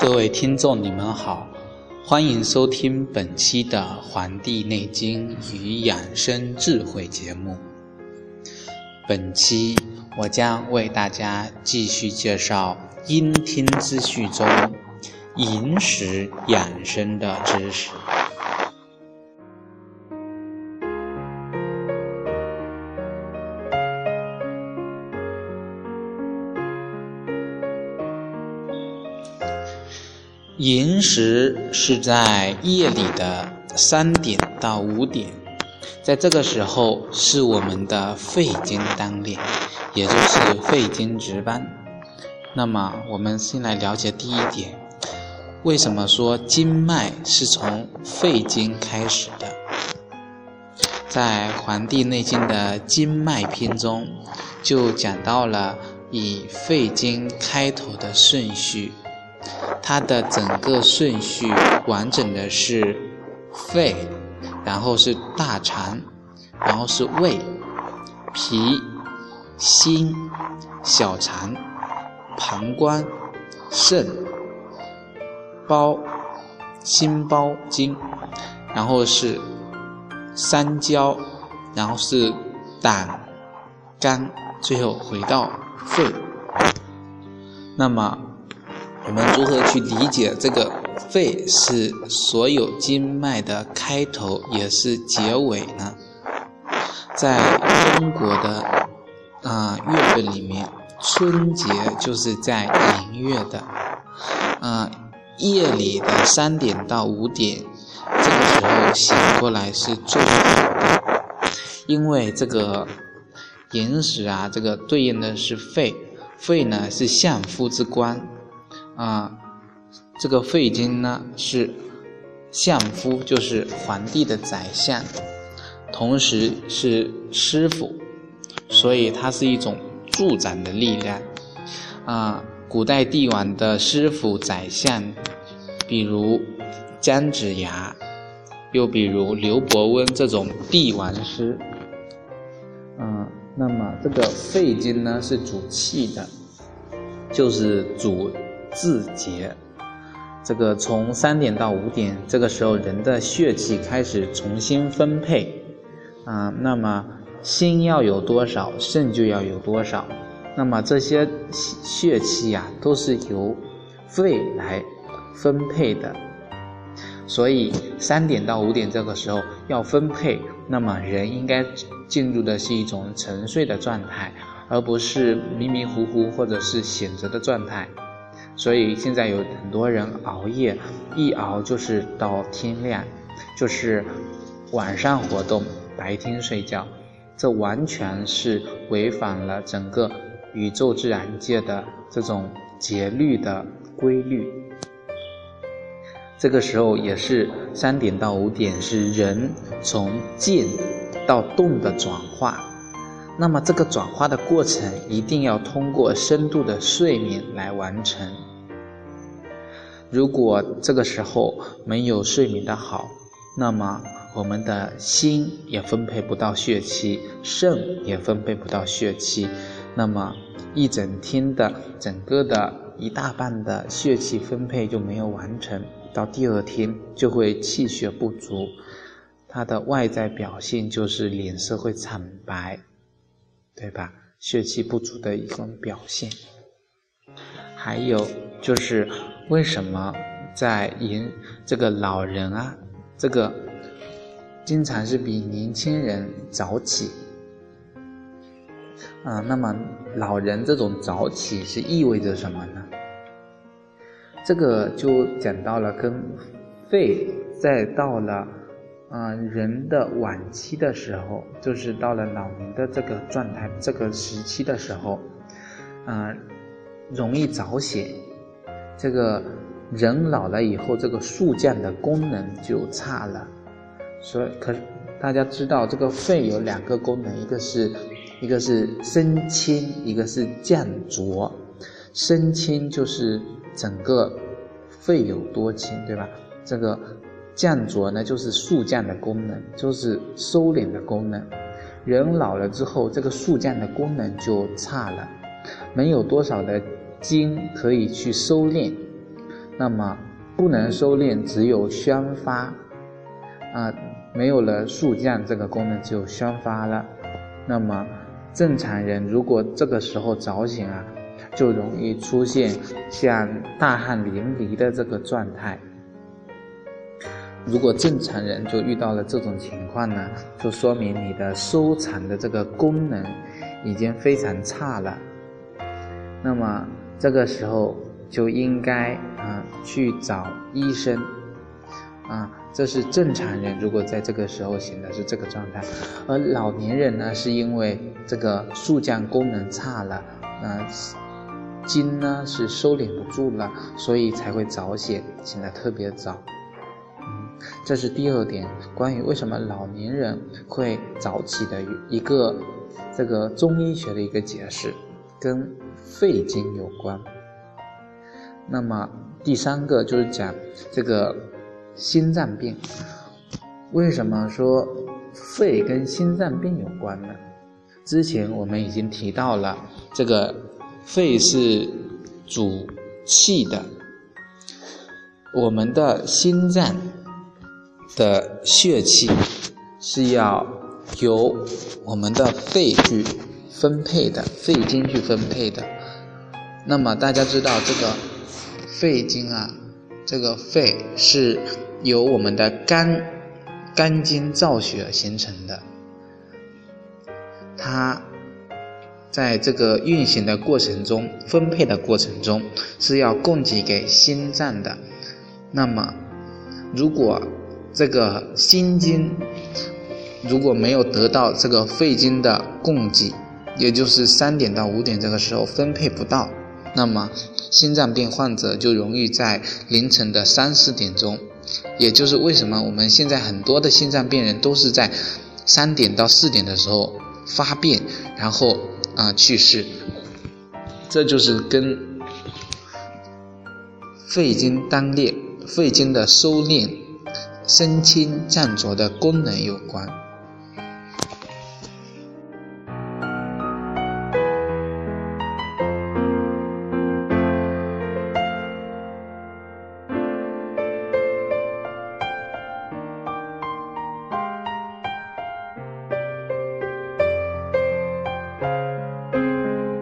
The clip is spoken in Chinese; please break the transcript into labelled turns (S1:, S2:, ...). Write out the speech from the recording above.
S1: 各位听众，你们好，欢迎收听本期的《黄帝内经与养生智慧》节目。本期我将为大家继续介绍《阴听之序》中饮食养生的知识。寅时是在夜里的三点到五点，在这个时候是我们的肺经当令，也就是肺经值班。那么，我们先来了解第一点：为什么说经脉是从肺经开始的？在《黄帝内经》的经脉篇中，就讲到了以肺经开头的顺序。它的整个顺序完整的是肺，然后是大肠，然后是胃、脾、心、小肠、膀胱、肾、包、心包经，然后是三焦，然后是胆、肝，最后回到肺。那么。我们如何去理解这个肺是所有经脉的开头，也是结尾呢？在中国的啊月份里面，春节就是在寅月的，啊夜里的三点到五点，这个时候醒过来是最好的，因为这个寅时啊，这个对应的是肺，肺呢是相夫之官。啊，这个肺经呢是相夫，就是皇帝的宰相，同时是师傅，所以它是一种助长的力量。啊，古代帝王的师傅、宰相，比如姜子牙，又比如刘伯温这种帝王师。嗯，那么这个肺经呢是主气的，就是主。自节，这个从三点到五点，这个时候人的血气开始重新分配，啊，那么心要有多少，肾就要有多少，那么这些血气呀，都是由肺来分配的，所以三点到五点这个时候要分配，那么人应该进入的是一种沉睡的状态，而不是迷迷糊糊或者是醒着的状态。所以现在有很多人熬夜，一熬就是到天亮，就是晚上活动，白天睡觉，这完全是违反了整个宇宙自然界的这种节律的规律。这个时候也是三点到五点，是人从静到动的转化。那么这个转化的过程一定要通过深度的睡眠来完成。如果这个时候没有睡眠的好，那么我们的心也分配不到血气，肾也分配不到血气，那么一整天的整个的一大半的血气分配就没有完成，到第二天就会气血不足，它的外在表现就是脸色会惨白，对吧？血气不足的一种表现，还有就是。为什么在迎这个老人啊，这个经常是比年轻人早起？啊，那么老人这种早起是意味着什么呢？这个就讲到了跟肺在到了啊人的晚期的时候，就是到了老年的这个状态、这个时期的时候，啊，容易早醒。这个人老了以后，这个速降的功能就差了，所以可大家知道这个肺有两个功能，一个是一个是升清，一个是降浊。升清就是整个肺有多清，对吧？这个降浊呢，就是肃降的功能，就是收敛的功能。人老了之后，这个肃降的功能就差了，没有多少的精可以去收敛，那么不能收敛，只有宣发，啊，没有了肃降这个功能，只有宣发了。那么正常人如果这个时候早醒啊，就容易出现像大汗淋漓的这个状态。如果正常人就遇到了这种情况呢，就说明你的收藏的这个功能已经非常差了。那么这个时候就应该啊去找医生啊，这是正常人如果在这个时候醒的是这个状态，而老年人呢是因为这个速降功能差了，啊筋呢是收敛不住了，所以才会早醒，醒得特别早。这是第二点，关于为什么老年人会早起的一个这个中医学的一个解释，跟肺经有关。那么第三个就是讲这个心脏病，为什么说肺跟心脏病有关呢？之前我们已经提到了，这个肺是主气的，我们的心脏。的血气是要由我们的肺去分配的，肺经去分配的。那么大家知道这个肺经啊，这个肺是由我们的肝肝经造血形成的，它在这个运行的过程中、分配的过程中是要供给给心脏的。那么如果这个心经如果没有得到这个肺经的供给，也就是三点到五点这个时候分配不到，那么心脏病患者就容易在凌晨的三四点钟，也就是为什么我们现在很多的心脏病人都是在三点到四点的时候发病，然后啊去世，这就是跟肺经当裂、肺经的收敛。升清降浊的功能有关。